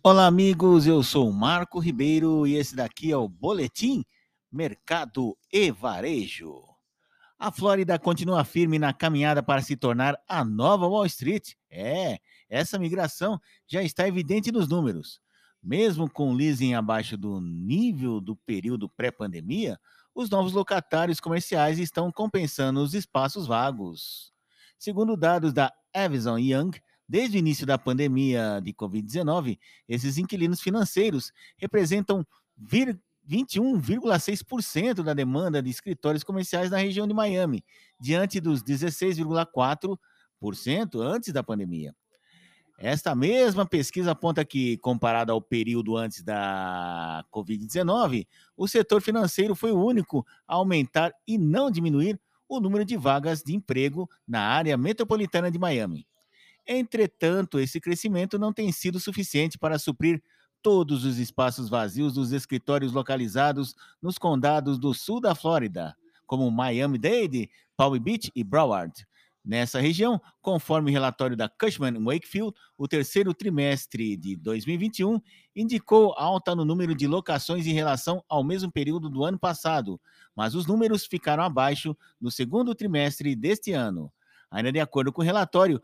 Olá, amigos. Eu sou Marco Ribeiro e esse daqui é o Boletim Mercado e Varejo. A Flórida continua firme na caminhada para se tornar a nova Wall Street. É, essa migração já está evidente nos números. Mesmo com o leasing abaixo do nível do período pré-pandemia, os novos locatários comerciais estão compensando os espaços vagos. Segundo dados da Avison Young, desde o início da pandemia de Covid-19, esses inquilinos financeiros representam 21,6% da demanda de escritórios comerciais na região de Miami, diante dos 16,4% antes da pandemia. Esta mesma pesquisa aponta que, comparado ao período antes da Covid-19, o setor financeiro foi o único a aumentar e não diminuir o número de vagas de emprego na área metropolitana de Miami. Entretanto, esse crescimento não tem sido suficiente para suprir todos os espaços vazios dos escritórios localizados nos condados do sul da Flórida, como Miami-Dade, Palm Beach e Broward. Nessa região, conforme relatório da Cushman Wakefield, o terceiro trimestre de 2021 indicou alta no número de locações em relação ao mesmo período do ano passado, mas os números ficaram abaixo no segundo trimestre deste ano. Ainda de acordo com o relatório,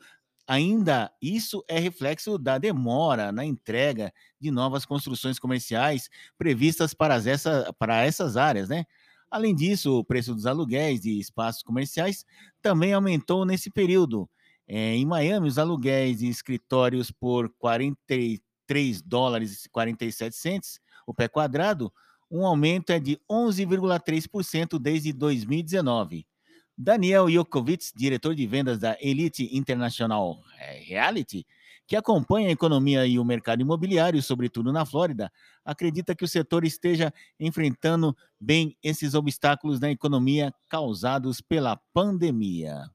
ainda isso é reflexo da demora na entrega de novas construções comerciais previstas para, essa, para essas áreas, né? Além disso, o preço dos aluguéis de espaços comerciais também aumentou nesse período. É, em Miami, os aluguéis de escritórios por 43 dólares e 47 centes o pé quadrado, um aumento é de 11,3% desde 2019. Daniel Jokovic, diretor de vendas da Elite International é, Reality, que acompanha a economia e o mercado imobiliário, sobretudo na Flórida, acredita que o setor esteja enfrentando bem esses obstáculos na economia causados pela pandemia.